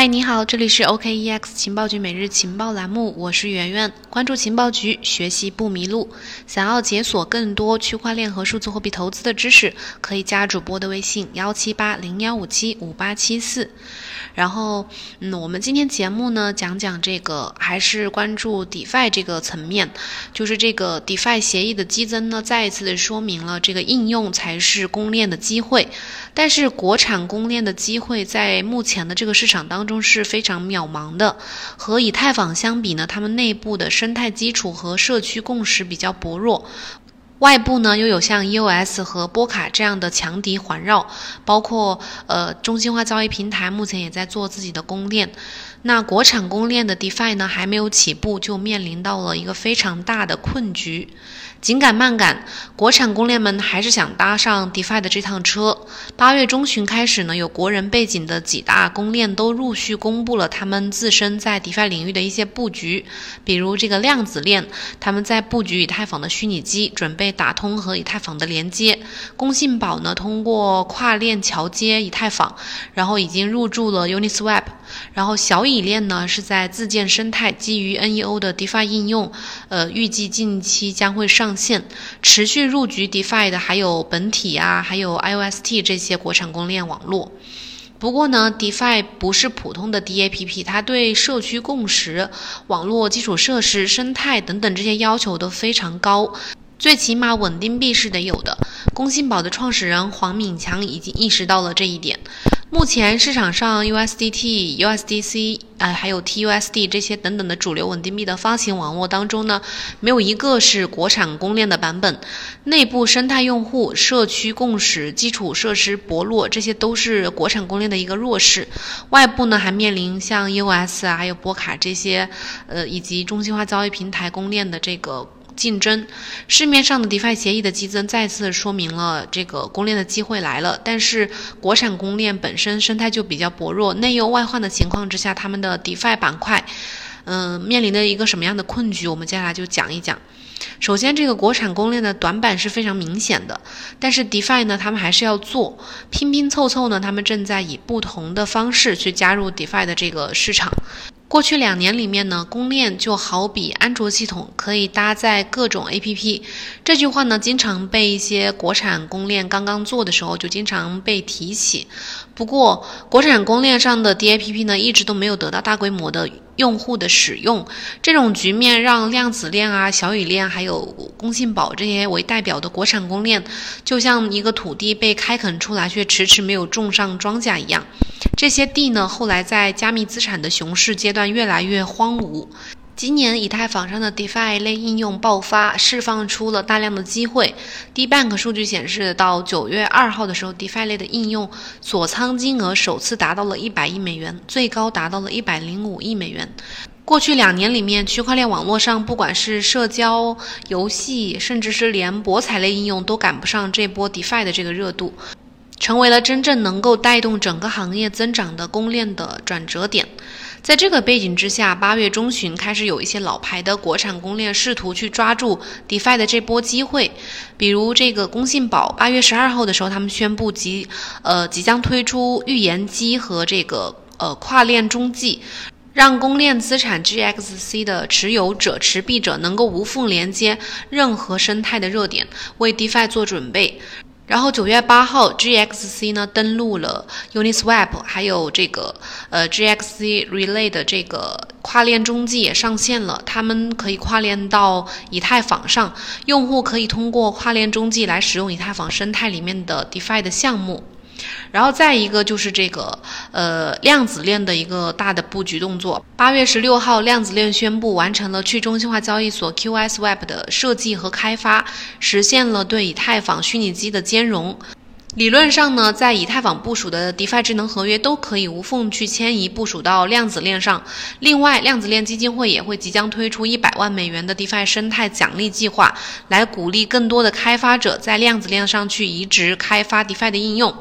嗨，你好，这里是 OKEX 情报局每日情报栏目，我是圆圆。关注情报局，学习不迷路。想要解锁更多区块链和数字货币投资的知识，可以加主播的微信幺七八零幺五七五八七四。然后，嗯，我们今天节目呢，讲讲这个，还是关注 DeFi 这个层面，就是这个 DeFi 协议的激增呢，再一次的说明了这个应用才是公链的机会。但是，国产公链的机会在目前的这个市场当中中是非常渺茫的。和以太坊相比呢，他们内部的生态基础和社区共识比较薄弱。外部呢，又有像 EOS 和波卡这样的强敌环绕，包括呃中心化交易平台目前也在做自己的供链。那国产公链的 DeFi 呢，还没有起步，就面临到了一个非常大的困局。紧赶慢赶，国产公链们还是想搭上 DeFi 的这趟车。八月中旬开始呢，有国人背景的几大公链都陆续公布了他们自身在 DeFi 领域的一些布局，比如这个量子链，他们在布局以太坊的虚拟机，准备打通和以太坊的连接。工信宝呢，通过跨链桥接以太坊，然后已经入驻了 Uniswap。然后小以链呢，是在自建生态，基于 NEO 的 DeFi 应用，呃，预计近期将会上。线持续入局 DeFi 的还有本体啊，还有 IOST 这些国产公链网络。不过呢，DeFi 不是普通的 DAPP，它对社区共识、网络基础设施、生态等等这些要求都非常高，最起码稳定币是得有的。工信宝的创始人黄敏强已经意识到了这一点。目前市场上 USDT、USDC，呃，还有 TUSD 这些等等的主流稳定币的发行网络当中呢，没有一个是国产公链的版本。内部生态用户、社区共识、基础设施薄弱，这些都是国产公链的一个弱势。外部呢，还面临像 EOS 啊，还有波卡这些，呃，以及中心化交易平台公链的这个。竞争，市面上的 DeFi 协议的激增，再次说明了这个公链的机会来了。但是，国产公链本身生态就比较薄弱，内忧外患的情况之下，他们的 DeFi 板块，嗯，面临的一个什么样的困局？我们接下来就讲一讲。首先，这个国产公链的短板是非常明显的，但是 DeFi 呢，他们还是要做，拼拼凑凑呢，他们正在以不同的方式去加入 DeFi 的这个市场。过去两年里面呢，公链就好比安卓系统，可以搭载各种 APP。这句话呢，经常被一些国产公链刚刚做的时候就经常被提起。不过，国产公链上的 DAPP 呢，一直都没有得到大规模的用户的使用。这种局面让量子链啊、小雨链还有工信宝这些为代表的国产公链，就像一个土地被开垦出来却迟迟没有种上庄稼一样。这些地呢，后来在加密资产的熊市阶段越来越荒芜。今年以太坊上的 DeFi 类应用爆发，释放出了大量的机会。DeBank 数据显示，到九月二号的时候，DeFi 类的应用锁仓金额首次达到了一百亿美元，最高达到了一百零五亿美元。过去两年里面，区块链网络上不管是社交、游戏，甚至是连博彩类应用，都赶不上这波 DeFi 的这个热度。成为了真正能够带动整个行业增长的公链的转折点。在这个背景之下，八月中旬开始有一些老牌的国产公链试图去抓住 DeFi 的这波机会，比如这个工信宝，八月十二号的时候，他们宣布即呃即将推出预言机和这个呃跨链中继，让公链资产 GXC 的持有者、持币者能够无缝连接任何生态的热点，为 DeFi 做准备。然后九月八号，GXC 呢登陆了 Uniswap，还有这个呃 GXC Relay 的这个跨链中继也上线了，他们可以跨链到以太坊上，用户可以通过跨链中继来使用以太坊生态里面的 DeFi 的项目。然后再一个就是这个呃量子链的一个大的布局动作。八月十六号，量子链宣布完成了去中心化交易所 QSWeb 的设计和开发，实现了对以太坊虚拟机的兼容。理论上呢，在以太坊部署的 DeFi 智能合约都可以无缝去迁移部署到量子链上。另外，量子链基金会也会即将推出一百万美元的 DeFi 生态奖励计划，来鼓励更多的开发者在量子链上去移植开发 DeFi 的应用。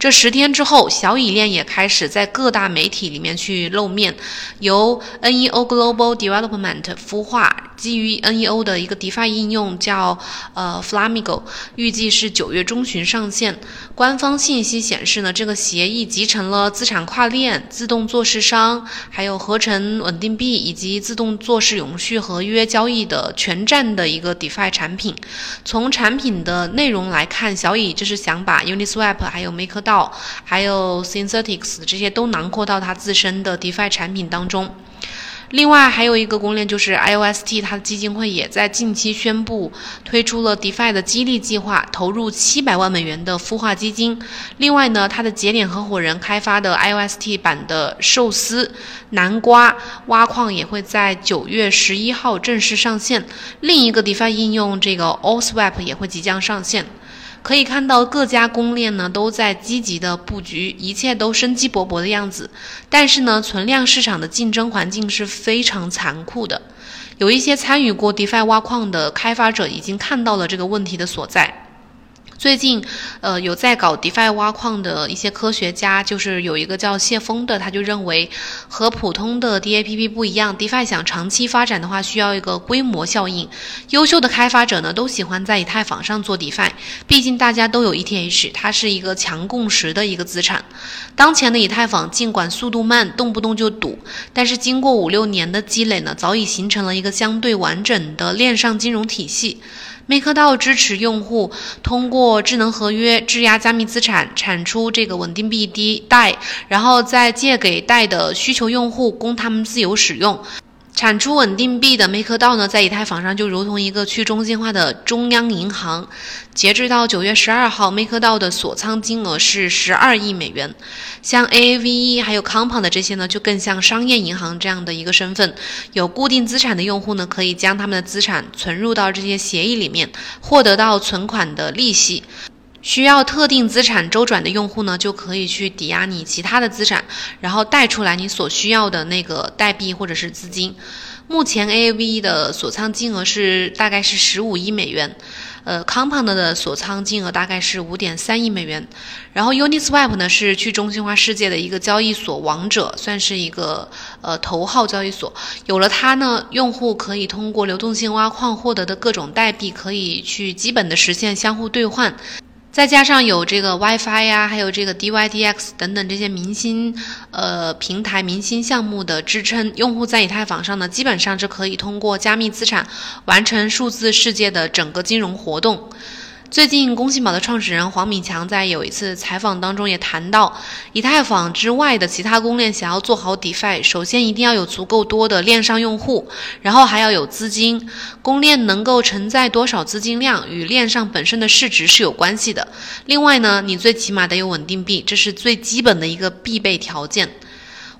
这十天之后，小蚁链也开始在各大媒体里面去露面，由 NEO Global Development 孵化。基于 NEO 的一个 DeFi 应用叫呃 Flamingo，预计是九月中旬上线。官方信息显示呢，这个协议集成了资产跨链、自动做市商、还有合成稳定币以及自动做市永续合约交易的全站的一个 DeFi 产品。从产品的内容来看，小乙就是想把 Uniswap、还有 MakerDAO、还有 Synthetics 这些都囊括到它自身的 DeFi 产品当中。另外还有一个公链就是 IOST，它的基金会也在近期宣布推出了 DeFi 的激励计划，投入七百万美元的孵化基金。另外呢，它的节点合伙人开发的 IOST 版的寿司南瓜挖矿也会在九月十一号正式上线。另一个 DeFi 应用这个 Allswap 也会即将上线。可以看到各家公链呢都在积极的布局，一切都生机勃勃的样子。但是呢，存量市场的竞争环境是非常残酷的。有一些参与过 DeFi 挖矿的开发者已经看到了这个问题的所在。最近，呃，有在搞 DeFi 挖矿的一些科学家，就是有一个叫谢峰的，他就认为和普通的 DAPP 不一样，DeFi 想长期发展的话，需要一个规模效应。优秀的开发者呢，都喜欢在以太坊上做 DeFi，毕竟大家都有 ETH，它是一个强共识的一个资产。当前的以太坊尽管速度慢，动不动就堵，但是经过五六年的积累呢，早已形成了一个相对完整的链上金融体系。MakerDAO 支持用户通过智能合约质押加密资产，产出这个稳定币 D 贷，然后再借给贷的需求用户，供他们自由使用。产出稳定币的 MakerDAO 呢，在以太坊上就如同一个去中心化的中央银行。截至到九月十二号，MakerDAO 的锁仓金额是十二亿美元。像 Aave 还有 Compound 这些呢，就更像商业银行这样的一个身份。有固定资产的用户呢，可以将他们的资产存入到这些协议里面，获得到存款的利息。需要特定资产周转的用户呢，就可以去抵押你其他的资产，然后贷出来你所需要的那个代币或者是资金。目前 AAV 的锁仓金额是大概是十五亿美元，呃，Compound 的锁仓金额大概是五点三亿美元。然后 Uniswap 呢是去中心化世界的一个交易所王者，算是一个呃头号交易所。有了它呢，用户可以通过流动性挖矿获得的各种代币，可以去基本的实现相互兑换。再加上有这个 WiFi 呀，还有这个 DYDX 等等这些明星呃平台、明星项目的支撑，用户在以太坊上呢，基本上是可以通过加密资产完成数字世界的整个金融活动。最近，工信宝的创始人黄敏强在有一次采访当中也谈到，以太坊之外的其他公链想要做好 DeFi，首先一定要有足够多的链上用户，然后还要有资金。公链能够承载多少资金量，与链上本身的市值是有关系的。另外呢，你最起码得有稳定币，这是最基本的一个必备条件。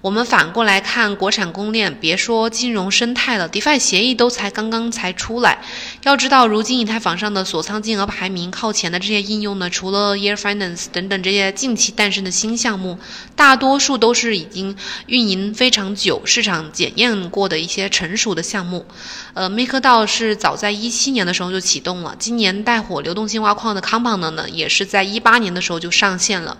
我们反过来看国产公链，别说金融生态了，DeFi 协议都才刚刚才出来。要知道，如今以太坊上的锁仓金额排名靠前的这些应用呢，除了 Year Finance 等等这些近期诞生的新项目，大多数都是已经运营非常久、市场检验过的一些成熟的项目。呃，MakerDAO 是早在一七年的时候就启动了，今年带火流动性挖矿的 Compound 呢，也是在一八年的时候就上线了。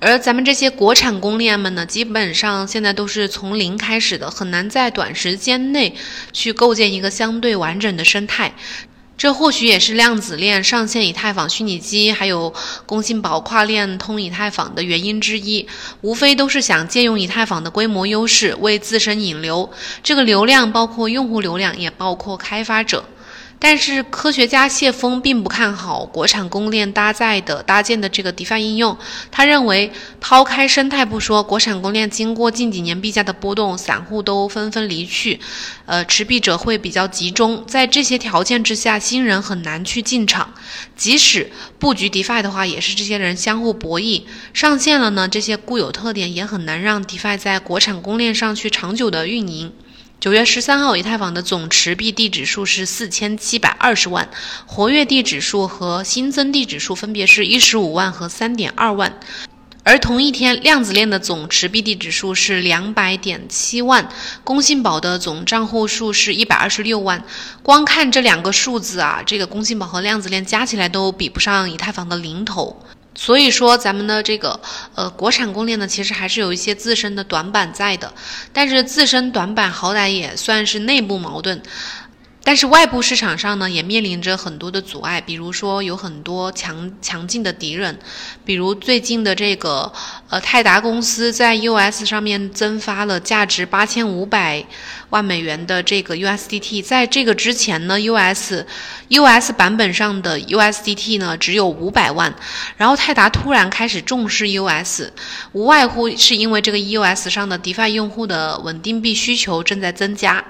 而咱们这些国产公链们呢，基本上现在都是从零开始的，很难在短时间内去构建一个相对完整的生态。这或许也是量子链上线以太坊虚拟机，还有工信宝跨链通以太坊的原因之一。无非都是想借用以太坊的规模优势，为自身引流。这个流量包括用户流量，也包括开发者。但是科学家谢峰并不看好国产公链搭载的搭建的这个 DeFi 应用。他认为，抛开生态不说，国产公链经过近几年币价的波动，散户都纷纷离去，呃，持币者会比较集中。在这些条件之下，新人很难去进场。即使布局 DeFi 的话，也是这些人相互博弈。上线了呢，这些固有特点也很难让 DeFi 在国产公链上去长久的运营。九月十三号，以太坊的总持币地指数是四千七百二十万，活跃地指数和新增地指数分别是一十五万和三点二万。而同一天，量子链的总持币地指数是两百点七万，工信宝的总账户数是一百二十六万。光看这两个数字啊，这个工信宝和量子链加起来都比不上以太坊的零头。所以说，咱们的这个呃国产供应链呢，其实还是有一些自身的短板在的。但是自身短板好歹也算是内部矛盾。但是外部市场上呢，也面临着很多的阻碍，比如说有很多强强劲的敌人，比如最近的这个呃泰达公司在 US 上面增发了价值八千五百万美元的这个 USDT，在这个之前呢，US US 版本上的 USDT 呢只有五百万，然后泰达突然开始重视 US，无外乎是因为这个 US 上的 DeFi 用户的稳定币需求正在增加。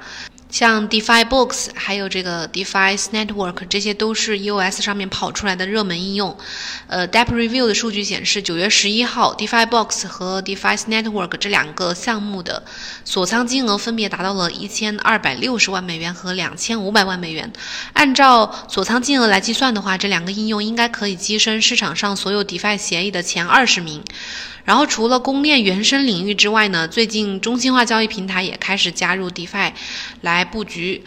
像 DeFi Books，还有这个 DeFi Network，这些都是 EOS 上面跑出来的热门应用。呃，Depp Review 的数据显示，九月十一号，DeFi Books 和 DeFi Network 这两个项目的锁仓金额分别达到了一千二百六十万美元和两千五百万美元。按照锁仓金额来计算的话，这两个应用应该可以跻身市场上所有 DeFi 协议的前二十名。然后除了公链原生领域之外呢，最近中心化交易平台也开始加入 DeFi 来布局，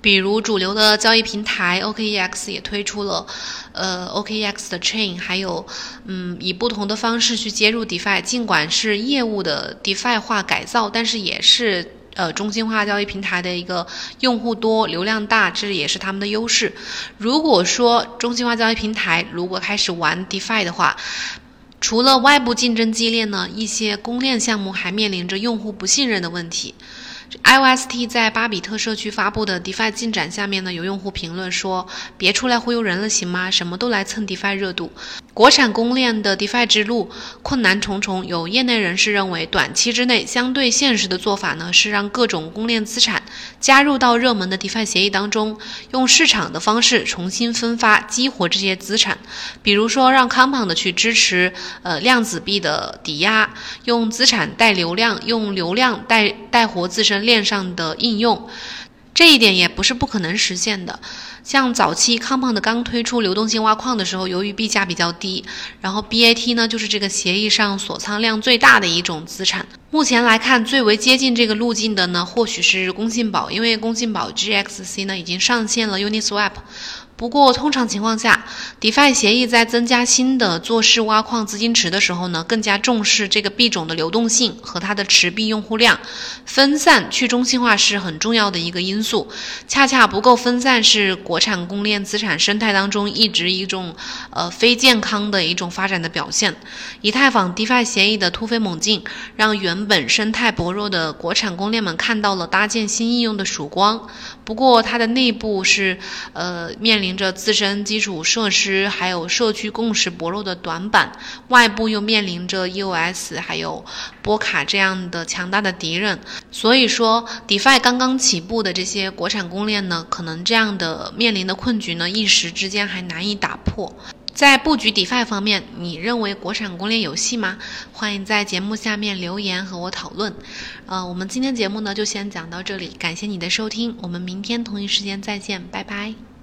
比如主流的交易平台 OKEX 也推出了呃 OKEX 的 Chain，还有嗯以不同的方式去接入 DeFi，尽管是业务的 DeFi 化改造，但是也是呃中心化交易平台的一个用户多、流量大，这也是他们的优势。如果说中心化交易平台如果开始玩 DeFi 的话，除了外部竞争激烈呢，一些公链项目还面临着用户不信任的问题。IOST 在巴比特社区发布的 DeFi 进展下面呢，有用户评论说：“别出来忽悠人了，行吗？什么都来蹭 DeFi 热度。”国产公链的 DeFi 之路困难重重。有业内人士认为，短期之内相对现实的做法呢，是让各种公链资产加入到热门的 DeFi 协议当中，用市场的方式重新分发、激活这些资产。比如说，让 Compound 去支持呃量子币的抵押，用资产带流量，用流量带带活自身链上的应用。这一点也不是不可能实现的。像早期 Compound 刚推出流动性挖矿的时候，由于币价比较低，然后 BAT 呢就是这个协议上锁仓量最大的一种资产。目前来看，最为接近这个路径的呢，或许是工信宝，因为工信宝 GXC 呢已经上线了 Uniswap。不过，通常情况下，DeFi 协议在增加新的做市挖矿资金池的时候呢，更加重视这个币种的流动性和它的持币用户量。分散去中心化是很重要的一个因素，恰恰不够分散是国产公链资产生态当中一直一种呃非健康的一种发展的表现。以太坊 DeFi 协议的突飞猛进，让原本生态薄弱的国产公链们看到了搭建新应用的曙光。不过，它的内部是呃面临。着自身基础设施还有社区共识薄弱的短板，外部又面临着 EOS 还有波卡这样的强大的敌人，所以说 DeFi 刚刚起步的这些国产公链呢，可能这样的面临的困局呢，一时之间还难以打破。在布局 DeFi 方面，你认为国产攻略有戏吗？欢迎在节目下面留言和我讨论。呃，我们今天节目呢就先讲到这里，感谢你的收听，我们明天同一时间再见，拜拜。